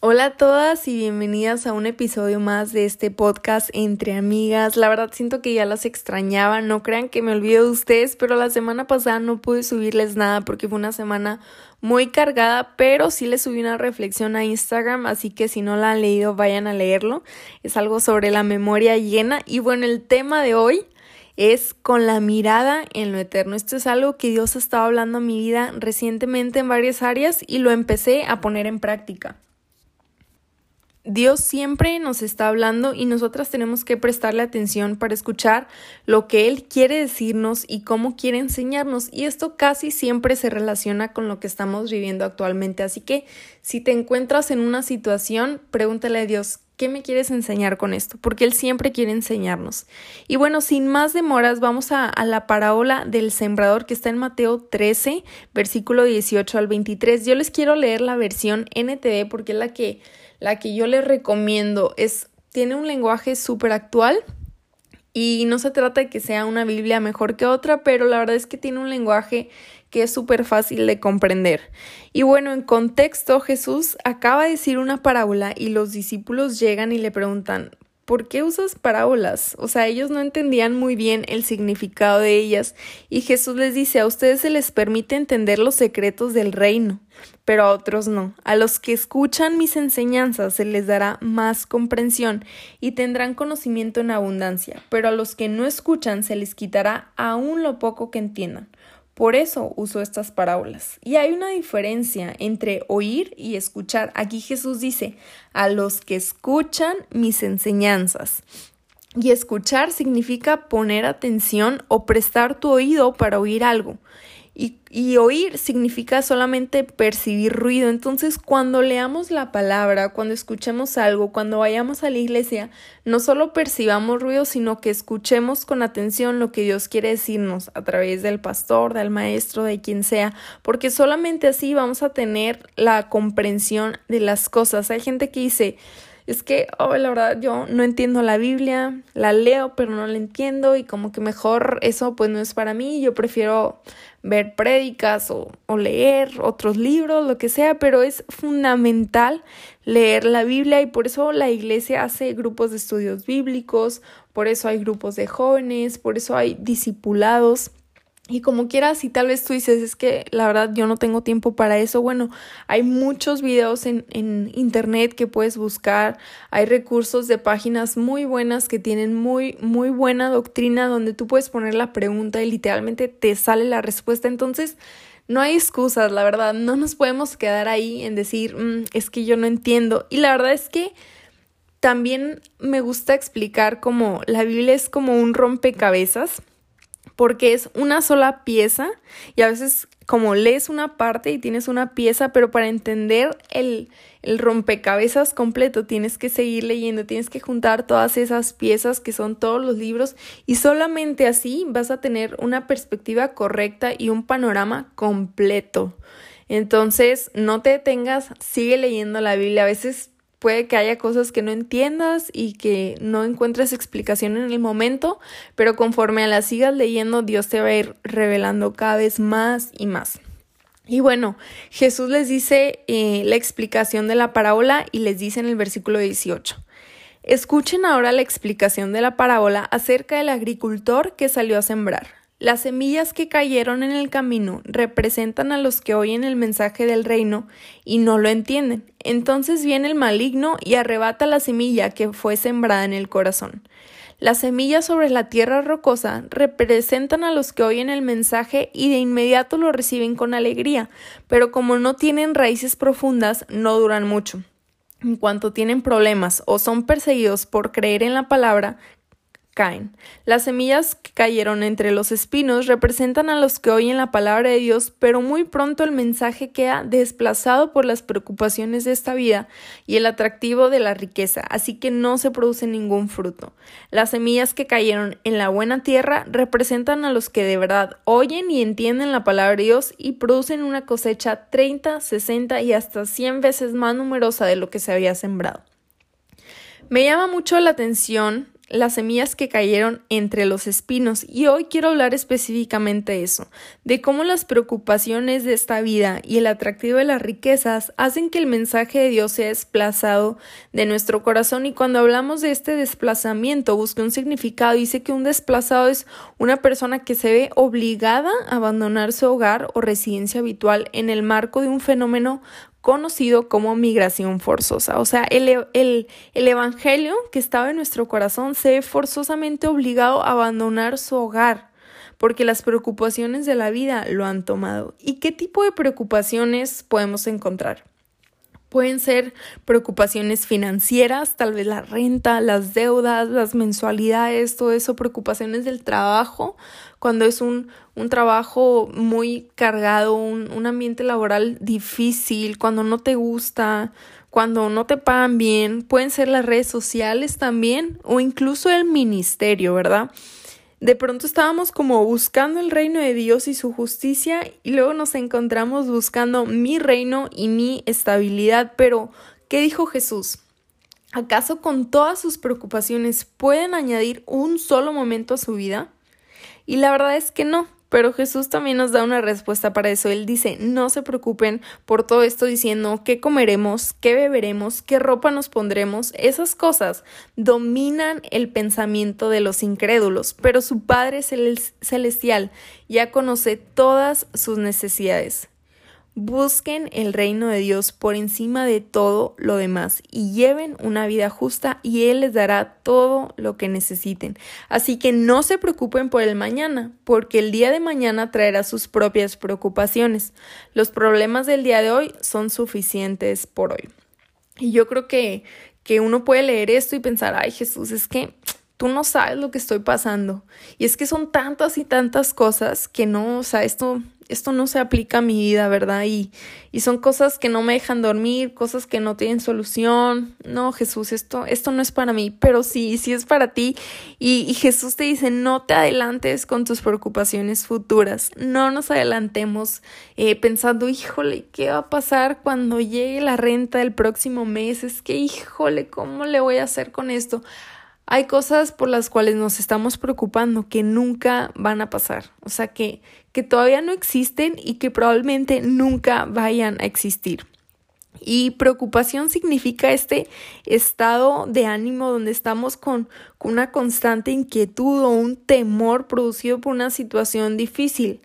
Hola a todas y bienvenidas a un episodio más de este podcast entre amigas. La verdad siento que ya las extrañaba, no crean que me olvido de ustedes, pero la semana pasada no pude subirles nada porque fue una semana muy cargada, pero sí les subí una reflexión a Instagram, así que si no la han leído vayan a leerlo. Es algo sobre la memoria llena y bueno, el tema de hoy es con la mirada en lo eterno. Esto es algo que Dios ha estado hablando a mi vida recientemente en varias áreas y lo empecé a poner en práctica. Dios siempre nos está hablando y nosotras tenemos que prestarle atención para escuchar lo que Él quiere decirnos y cómo quiere enseñarnos. Y esto casi siempre se relaciona con lo que estamos viviendo actualmente. Así que si te encuentras en una situación, pregúntale a Dios, ¿qué me quieres enseñar con esto? Porque Él siempre quiere enseñarnos. Y bueno, sin más demoras, vamos a, la parábola del sembrador que está en Mateo 13, versículo 18 al 23. Yo les quiero leer la versión NTV porque es la que la que yo les recomiendo es, tiene un lenguaje súper actual y no se trata de que sea una Biblia mejor que otra, pero la verdad es que tiene un lenguaje que es súper fácil de comprender. Y bueno, en contexto, Jesús acaba de decir una parábola y los discípulos llegan y le preguntan, ¿por qué usas parábolas? O sea, ellos no entendían muy bien el significado de ellas y Jesús les dice, a ustedes se les permite entender los secretos del reino, pero a otros no. A los que escuchan mis enseñanzas se les dará más comprensión y tendrán conocimiento en abundancia, pero a los que no escuchan se les quitará aún lo poco que entiendan. Por eso uso estas parábolas. Y hay una diferencia entre oír y escuchar. Aquí Jesús dice, a los que escuchan mis enseñanzas. Y escuchar significa poner atención o prestar tu oído para oír algo. Y, oír significa solamente percibir ruido. Entonces, cuando leamos la palabra, cuando escuchemos algo, cuando vayamos a la iglesia, no solo percibamos ruido, sino que escuchemos con atención lo que Dios quiere decirnos a través del pastor, del maestro, de quien sea, porque solamente así vamos a tener la comprensión de las cosas. Hay gente que dice, es que, oh, la verdad, yo no entiendo la Biblia, la leo, pero no la entiendo y como que mejor eso pues no es para mí, yo prefiero ver prédicas o, o leer otros libros, lo que sea, pero es fundamental leer la Biblia y por eso la iglesia hace grupos de estudios bíblicos, por eso hay grupos de jóvenes, por eso hay discipulados y como quieras, si tal vez tú dices, es que la verdad yo no tengo tiempo para eso, bueno, hay muchos videos en, en, internet que puedes buscar, hay recursos de páginas muy buenas que tienen muy, muy buena doctrina donde tú puedes poner la pregunta y literalmente te sale la respuesta. Entonces, no hay excusas, la verdad, no nos podemos quedar ahí en decir, mm, es que yo no entiendo. Y la verdad es que también me gusta explicar como la Biblia es como un rompecabezas porque es una sola pieza y a veces como lees una parte y tienes una pieza, pero para entender el, el, rompecabezas completo tienes que seguir leyendo, tienes que juntar todas esas piezas que son todos los libros y solamente así vas a tener una perspectiva correcta y un panorama completo. Entonces, no te detengas, sigue leyendo la Biblia. A veces Puede que haya cosas que no entiendas y que no encuentres explicación en el momento, pero conforme las sigas leyendo, Dios te va a ir revelando cada vez más y más. Y bueno, Jesús les dice eh, la explicación de la parábola y les dice en el versículo 18. Escuchen ahora la explicación de la parábola acerca del agricultor que salió a sembrar. Las semillas que cayeron en el camino representan a los que oyen el mensaje del reino y no lo entienden. Entonces viene el maligno y arrebata la semilla que fue sembrada en el corazón. Las semillas sobre la tierra rocosa representan a los que oyen el mensaje y de inmediato lo reciben con alegría, pero como no tienen raíces profundas, no duran mucho. En cuanto tienen problemas o son perseguidos por creer en la palabra, caen. Las semillas que cayeron entre los espinos representan a los que oyen la palabra de Dios, pero muy pronto el mensaje queda desplazado por las preocupaciones de esta vida y el atractivo de la riqueza, así que no se produce ningún fruto. Las semillas que cayeron en la buena tierra representan a los que de verdad oyen y entienden la palabra de Dios y producen una cosecha 30, 60 y hasta 100 veces más numerosa de lo que se había sembrado. Me llama mucho la atención las semillas que cayeron entre los espinos. Y hoy quiero hablar específicamente de eso, de cómo las preocupaciones de esta vida y el atractivo de las riquezas hacen que el mensaje de Dios sea desplazado de nuestro corazón. Y cuando hablamos de este desplazamiento busca un significado, dice que un desplazado es una persona que se ve obligada a abandonar su hogar o residencia habitual en el marco de un fenómeno conocido como migración forzosa. O sea, el, el, el, Evangelio que estaba en nuestro corazón se ve forzosamente obligado a abandonar su hogar porque las preocupaciones de la vida lo han tomado. ¿Y qué tipo de preocupaciones podemos encontrar? Pueden ser preocupaciones financieras, tal vez la renta, las deudas, las mensualidades, todo eso, preocupaciones del trabajo, cuando es un, un trabajo muy cargado, un, un ambiente laboral difícil, cuando no te gusta, cuando no te pagan bien, pueden ser las redes sociales también o incluso el ministerio, ¿verdad? De pronto estábamos como buscando el reino de Dios y su justicia y luego nos encontramos buscando mi reino y mi estabilidad. Pero, ¿qué dijo Jesús? ¿Acaso con todas sus preocupaciones pueden añadir un solo momento a su vida? Y la verdad es que no. Pero Jesús también nos da una respuesta para eso. Él dice, no se preocupen por todo esto diciendo qué comeremos, qué beberemos, qué ropa nos pondremos. Esas cosas dominan el pensamiento de los incrédulos, pero su Padre Celestial ya conoce todas sus necesidades. Busquen el reino de Dios por encima de todo lo demás y lleven una vida justa y Él les dará todo lo que necesiten. Así que no se preocupen por el mañana, porque el día de mañana traerá sus propias preocupaciones. Los problemas del día de hoy son suficientes por hoy. Y yo creo que, que uno puede leer esto y pensar, ay Jesús, es que tú no sabes lo que estoy pasando. Y es que son tantas y tantas cosas que no, o sea, esto esto no se aplica a mi vida, ¿verdad? Y, y son cosas que no me dejan dormir, cosas que no tienen solución. No, Jesús, esto, esto no es para mí, pero sí, sí es para ti. Y, y Jesús te dice, no te adelantes con tus preocupaciones futuras, no nos adelantemos eh, pensando, híjole, ¿qué va a pasar cuando llegue la renta del próximo mes? Es que, híjole, ¿cómo le voy a hacer con esto? Hay cosas por las cuales nos estamos preocupando que nunca van a pasar, o sea, que, que todavía no existen y que probablemente nunca vayan a existir. Y preocupación significa este estado de ánimo donde estamos con, una constante inquietud o un temor producido por una situación difícil.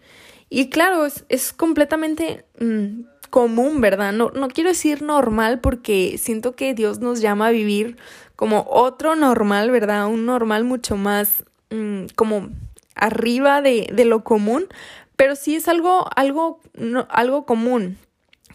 Y claro, es, completamente mm, común, ¿verdad? No, no quiero decir normal porque siento que Dios nos llama a vivir como otro normal, ¿verdad? Un normal mucho más mm, como arriba de, de, lo común, pero sí es algo, algo, algo común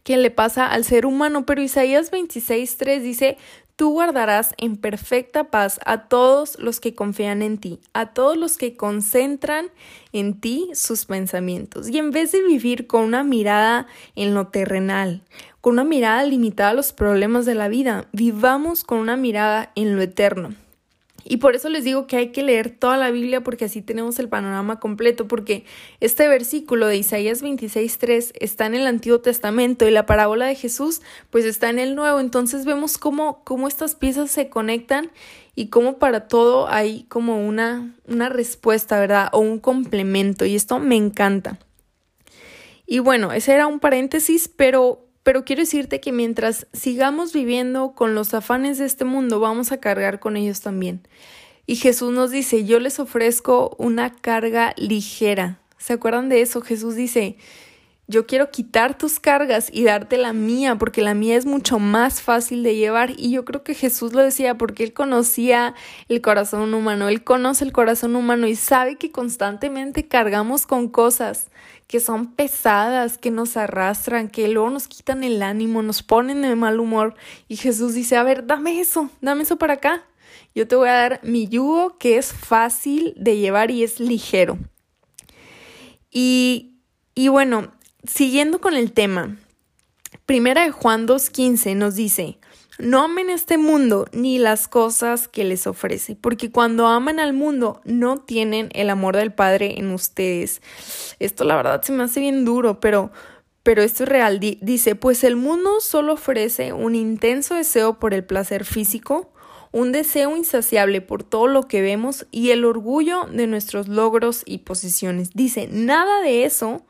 que le pasa al ser humano. Pero Isaías 26.3 dice, tú guardarás en perfecta paz a todos los que confían en ti, a todos los que concentran en ti sus pensamientos. Y en vez de vivir con una mirada en lo terrenal, con una mirada limitada a los problemas de la vida, vivamos con una mirada en lo eterno. Y por eso les digo que hay que leer toda la Biblia porque así tenemos el panorama completo, porque este versículo de Isaías 26.3 está en el Antiguo Testamento y la parábola de Jesús pues está en el Nuevo. Entonces vemos cómo, cómo estas piezas se conectan y cómo para todo hay como una, una respuesta, ¿verdad? O un complemento y esto me encanta. Y bueno, ese era un paréntesis, pero pero quiero decirte que mientras sigamos viviendo con los afanes de este mundo, vamos a cargar con ellos también. Y Jesús nos dice, yo les ofrezco una carga ligera. ¿Se acuerdan de eso? Jesús dice, yo quiero quitar tus cargas y darte la mía, porque la mía es mucho más fácil de llevar. Y yo creo que Jesús lo decía porque él conocía el corazón humano, él conoce el corazón humano y sabe que constantemente cargamos con cosas que son pesadas, que nos arrastran, que luego nos quitan el ánimo, nos ponen de mal humor. Y Jesús dice, a ver, dame eso, dame eso para acá. Yo te voy a dar mi yugo que es fácil de llevar y es ligero. Y, y bueno, siguiendo con el tema, Primera de Juan 2.15 nos dice, no amen este mundo ni las cosas que les ofrece, porque cuando aman al mundo no tienen el amor del Padre en ustedes. Esto la verdad se me hace bien duro, pero pero esto es real. dice, pues el mundo solo ofrece un intenso deseo por el placer físico, un deseo insaciable por todo lo que vemos y el orgullo de nuestros logros y posiciones. Dice, nada de eso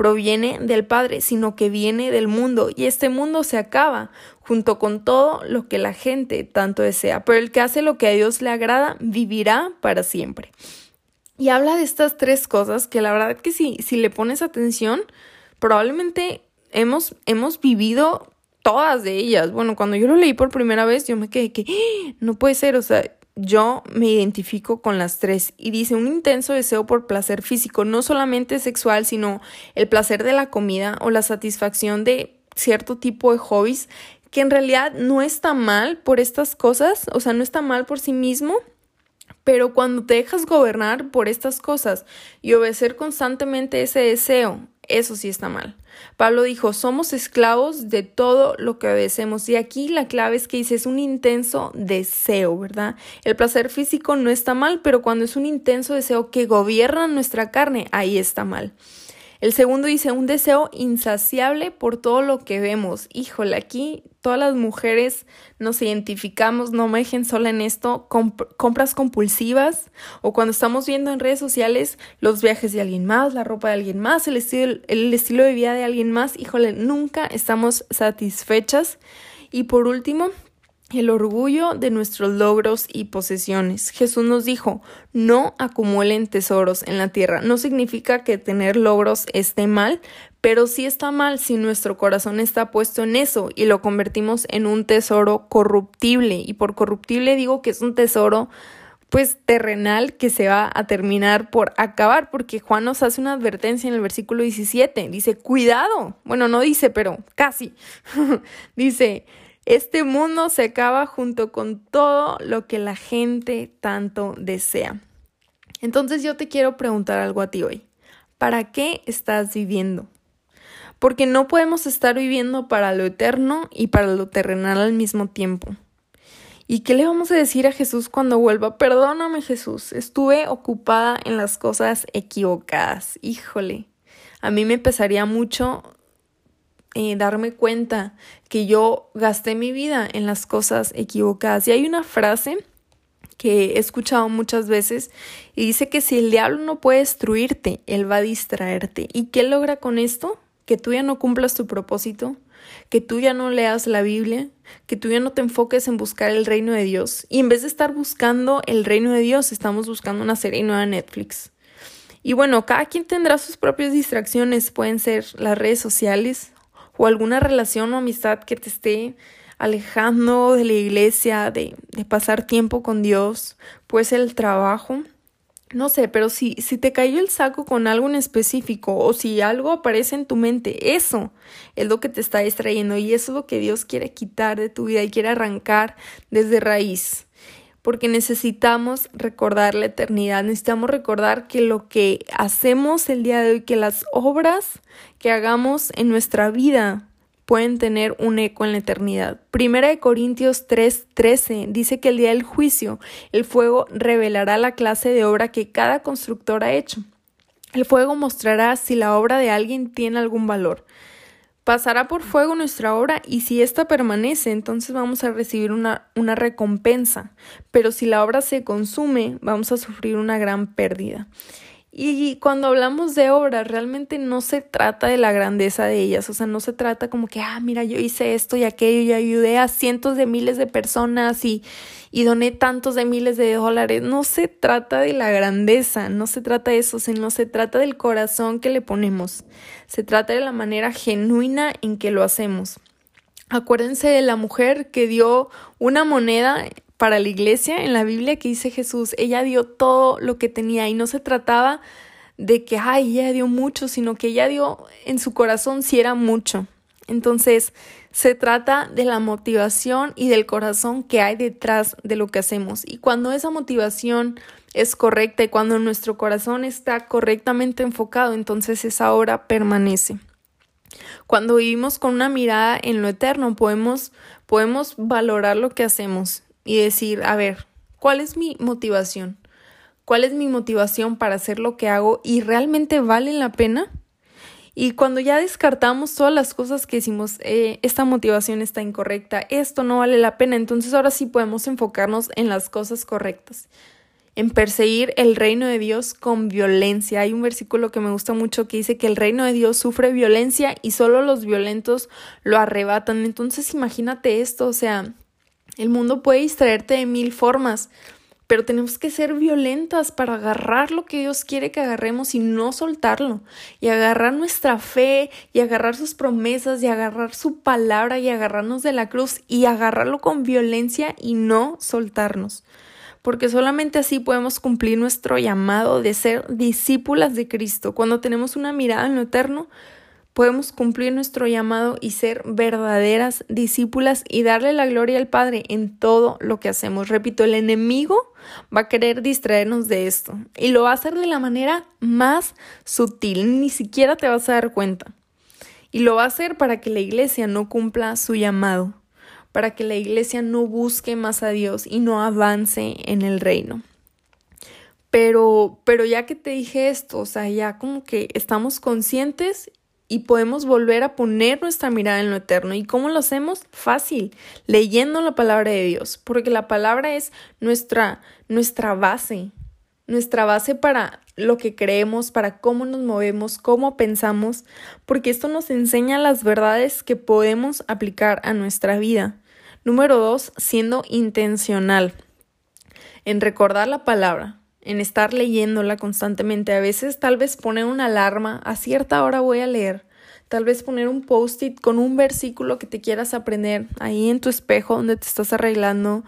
proviene del Padre, sino que viene del mundo, y este mundo se acaba, junto con todo lo que la gente tanto desea, pero el que hace lo que a Dios le agrada vivirá para siempre. Y habla de estas tres cosas que la verdad que si, si le pones atención, probablemente hemos, hemos vivido todas de ellas. Bueno, cuando yo lo leí por primera vez, yo me quedé que ¡Ah! no puede ser, o sea, yo me identifico con las tres y dice un intenso deseo por placer físico, no solamente sexual, sino el placer de la comida o la satisfacción de cierto tipo de hobbies que en realidad no está mal por estas cosas, o sea, no está mal por sí mismo, pero cuando te dejas gobernar por estas cosas y obedecer constantemente ese deseo, eso sí está mal. Pablo dijo, somos esclavos de todo lo que obedecemos. Y aquí la clave es que dice, es un intenso deseo, ¿verdad? El placer físico no está mal, pero cuando es un intenso deseo que gobierna nuestra carne, ahí está mal. El segundo dice un deseo insaciable por todo lo que vemos. Híjole, aquí todas las mujeres nos identificamos, no me dejen sola en esto, compras compulsivas o cuando estamos viendo en redes sociales los viajes de alguien más, la ropa de alguien más, el estilo, el estilo de vida de alguien más, híjole, nunca estamos satisfechas. Y por último, el orgullo de nuestros logros y posesiones. Jesús nos dijo, no acumulen tesoros en la tierra. No significa que tener logros esté mal, pero sí está mal si nuestro corazón está puesto en eso y lo convertimos en un tesoro corruptible. Y por corruptible digo que es un tesoro pues terrenal que se va a terminar por acabar, porque Juan nos hace una advertencia en el versículo 17. Dice, cuidado. Bueno, no dice, pero casi. dice, este mundo se acaba junto con todo lo que la gente tanto desea. Entonces yo te quiero preguntar algo a ti hoy. ¿Para qué estás viviendo? Porque no podemos estar viviendo para lo eterno y para lo terrenal al mismo tiempo. ¿Y qué le vamos a decir a Jesús cuando vuelva? Perdóname Jesús, estuve ocupada en las cosas equivocadas. Híjole, a mí me pesaría mucho eh, darme cuenta que yo gasté mi vida en las cosas equivocadas. Y hay una frase que he escuchado muchas veces y dice que si el diablo no puede destruirte, él va a distraerte. ¿Y qué logra con esto? Que tú ya no cumplas tu propósito, que tú ya no leas la Biblia, que tú ya no te enfoques en buscar el reino de Dios. Y en vez de estar buscando el reino de Dios, estamos buscando una serie nueva en Netflix. Y bueno, cada quien tendrá sus propias distracciones, pueden ser las redes sociales o alguna relación o amistad que te esté alejando de la iglesia, de, de pasar tiempo con Dios, pues el trabajo. No sé, pero si, si te cayó el saco con algo en específico o si algo aparece en tu mente, eso es lo que te está distrayendo y eso es lo que Dios quiere quitar de tu vida y quiere arrancar desde raíz porque necesitamos recordar la eternidad, necesitamos recordar que lo que hacemos el día de hoy, que las obras que hagamos en nuestra vida pueden tener un eco en la eternidad. Primera de Corintios 3:13 dice que el día del juicio el fuego revelará la clase de obra que cada constructor ha hecho. El fuego mostrará si la obra de alguien tiene algún valor. Pasará por fuego nuestra obra y si ésta permanece, entonces vamos a recibir una, una recompensa. Pero si la obra se consume, vamos a sufrir una gran pérdida. Y cuando hablamos de obras, realmente no se trata de la grandeza de ellas, o sea, no se trata como que, ah, mira, yo hice esto y aquello y ayudé a cientos de miles de personas y, y doné tantos de miles de dólares. No se trata de la grandeza, no se trata de eso, sino se trata del corazón que le ponemos, se trata de la manera genuina en que lo hacemos. Acuérdense de la mujer que dio una moneda para la iglesia en la Biblia que dice Jesús, ella dio todo lo que tenía y no se trataba de que, ay, ella dio mucho, sino que ella dio en su corazón si era mucho. Entonces, se trata de la motivación y del corazón que hay detrás de lo que hacemos. Y cuando esa motivación es correcta y cuando nuestro corazón está correctamente enfocado, entonces esa obra permanece. Cuando vivimos con una mirada en lo eterno, podemos, podemos valorar lo que hacemos y decir, a ver, ¿cuál es mi motivación? ¿Cuál es mi motivación para hacer lo que hago y realmente vale la pena? Y cuando ya descartamos todas las cosas que decimos, eh, esta motivación está incorrecta, esto no vale la pena, entonces ahora sí podemos enfocarnos en las cosas correctas, en perseguir el reino de Dios con violencia. Hay un versículo que me gusta mucho que dice que el reino de Dios sufre violencia y solo los violentos lo arrebatan. Entonces imagínate esto, o sea, el mundo puede distraerte de mil formas pero tenemos que ser violentas para agarrar lo que Dios quiere que agarremos y no soltarlo, y agarrar nuestra fe, y agarrar sus promesas, y agarrar su palabra, y agarrarnos de la cruz, y agarrarlo con violencia y no soltarnos. Porque solamente así podemos cumplir nuestro llamado de ser discípulas de Cristo. Cuando tenemos una mirada en lo eterno, podemos cumplir nuestro llamado y ser verdaderas discípulas y darle la gloria al Padre en todo lo que hacemos. Repito, el enemigo va a querer distraernos de esto y lo va a hacer de la manera más sutil, ni siquiera te vas a dar cuenta. Y lo va a hacer para que la iglesia no cumpla su llamado, para que la iglesia no busque más a Dios y no avance en el reino. Pero, pero ya que te dije esto, o sea, ya como que estamos conscientes y podemos volver a poner nuestra mirada en lo eterno. ¿Y cómo lo hacemos? Fácil, leyendo la palabra de Dios, porque la palabra es nuestra, nuestra base, nuestra base para lo que creemos, para cómo nos movemos, cómo pensamos, porque esto nos enseña las verdades que podemos aplicar a nuestra vida. Número dos, siendo intencional en recordar la palabra, en estar leyéndola constantemente. A veces tal vez poner una alarma, a cierta hora voy a leer. Tal vez poner un post-it con un versículo que te quieras aprender ahí en tu espejo donde te estás arreglando.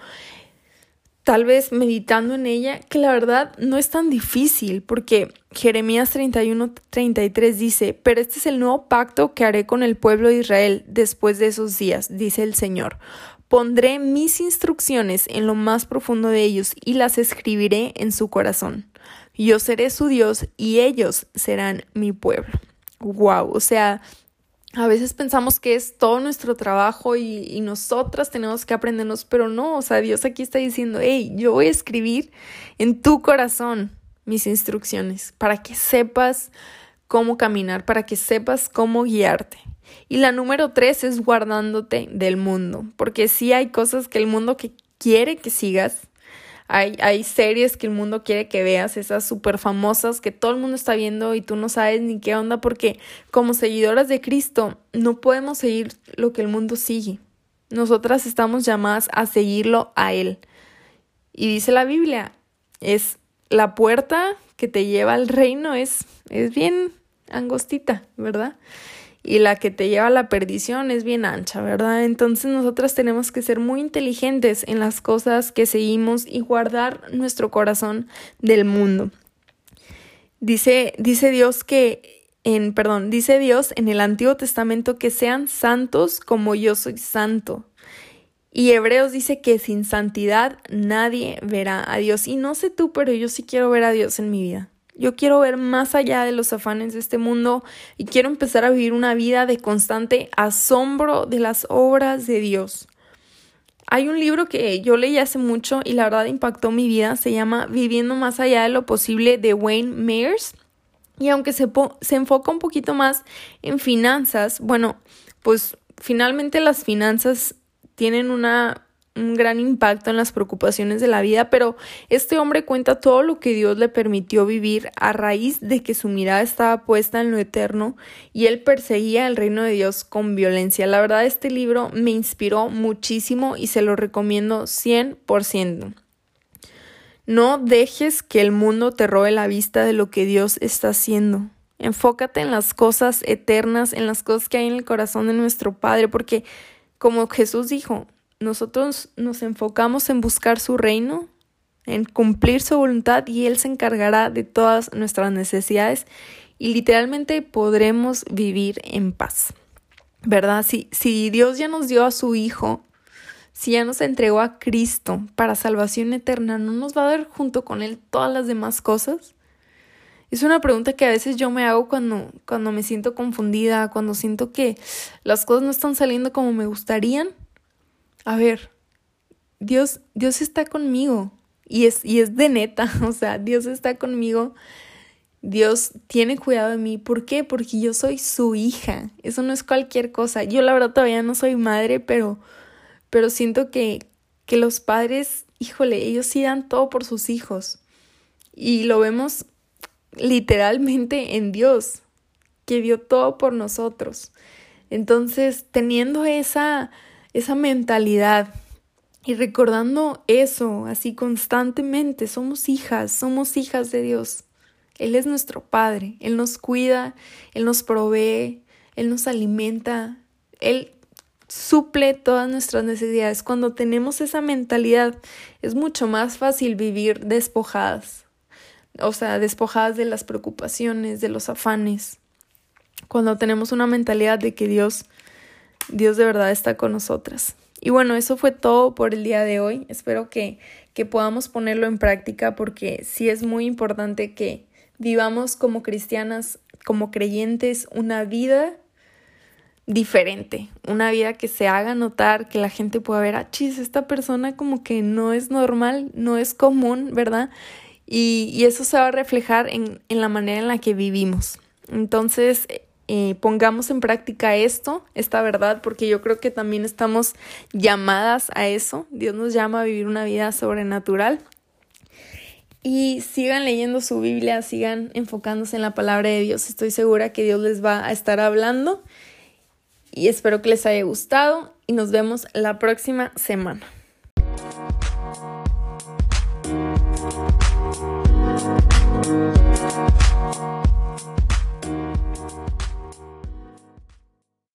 Tal vez meditando en ella, que la verdad no es tan difícil, porque Jeremías 31, 33 dice, pero este es el nuevo pacto que haré con el pueblo de Israel después de esos días, dice el Señor. Pondré mis instrucciones en lo más profundo de ellos y las escribiré en su corazón. Yo seré su Dios y ellos serán mi pueblo. Wow, o sea, a veces pensamos que es todo nuestro trabajo y, y, nosotras tenemos que aprendernos, pero no, o sea, Dios aquí está diciendo, hey, yo voy a escribir en tu corazón mis instrucciones para que sepas cómo caminar, para que sepas cómo guiarte. Y la número tres es guardándote del mundo, porque sí hay cosas que el mundo que quiere que sigas, hay, hay series que el mundo quiere que veas, esas súper famosas que todo el mundo está viendo y tú no sabes ni qué onda, porque como seguidoras de Cristo no podemos seguir lo que el mundo sigue. Nosotras estamos llamadas a seguirlo a Él. Y dice la Biblia, es la puerta que te lleva al reino, es, es bien angostita, ¿verdad? Y la que te lleva a la perdición es bien ancha, ¿verdad? Entonces nosotras tenemos que ser muy inteligentes en las cosas que seguimos y guardar nuestro corazón del mundo. Dice, dice Dios que en, perdón, dice Dios en el Antiguo Testamento que sean santos como yo soy santo. Y Hebreos dice que sin santidad nadie verá a Dios. Y no sé tú, pero yo sí quiero ver a Dios en mi vida. Yo quiero ver más allá de los afanes de este mundo y quiero empezar a vivir una vida de constante asombro de las obras de Dios. Hay un libro que yo leí hace mucho y la verdad impactó mi vida, se llama Viviendo más allá de lo posible de Wayne Mayers. Y aunque se, se enfoca un poquito más en finanzas, bueno, pues finalmente las finanzas tienen una un gran impacto en las preocupaciones de la vida, pero este hombre cuenta todo lo que Dios le permitió vivir a raíz de que su mirada estaba puesta en lo eterno y él perseguía el reino de Dios con violencia. La verdad, este libro me inspiró muchísimo y se lo recomiendo 100%. No dejes que el mundo te robe la vista de lo que Dios está haciendo. Enfócate en las cosas eternas, en las cosas que hay en el corazón de nuestro Padre, porque como Jesús dijo, nosotros nos enfocamos en buscar su reino, en cumplir su voluntad y Él se encargará de todas nuestras necesidades y literalmente podremos vivir en paz. ¿Verdad? Si, si Dios ya nos dio a su Hijo, si ya nos entregó a Cristo para salvación eterna, ¿no nos va a dar junto con Él todas las demás cosas? Es una pregunta que a veces yo me hago cuando, cuando me siento confundida, cuando siento que las cosas no están saliendo como me gustarían a ver, Dios, Dios está conmigo y es, y es de neta, o sea, Dios está conmigo Dios tiene cuidado de mí. ¿Por qué? Porque yo soy su hija. Eso no es cualquier cosa. Yo la verdad todavía no soy madre, pero, pero siento que, que los padres, híjole, ellos sí dan todo por sus hijos. Y lo vemos literalmente en Dios, que dio todo por nosotros. Entonces, teniendo esa, esa mentalidad y recordando eso así constantemente, somos hijas, somos hijas de Dios. Él es nuestro Padre, Él nos cuida, Él nos provee, Él nos alimenta, Él suple todas nuestras necesidades. Cuando tenemos esa mentalidad es mucho más fácil vivir despojadas, o sea, despojadas de las preocupaciones, de los afanes. Cuando tenemos una mentalidad de que Dios, Dios de verdad está con nosotras. Y bueno, eso fue todo por el día de hoy. Espero que, que podamos ponerlo en práctica porque sí es muy importante que, vivamos como cristianas, como creyentes, una vida diferente, una vida que se haga notar, que la gente pueda ver, ah, chis, esta persona como que no es normal, no es común, ¿verdad? Y, y eso se va a reflejar en, en, la manera en la que vivimos. Entonces, eh, pongamos en práctica esto, esta verdad, porque yo creo que también estamos llamadas a eso. Dios nos llama a vivir una vida sobrenatural y sigan leyendo su Biblia, sigan enfocándose en la palabra de Dios. Estoy segura que Dios les va a estar hablando y espero que les haya gustado y nos vemos la próxima semana.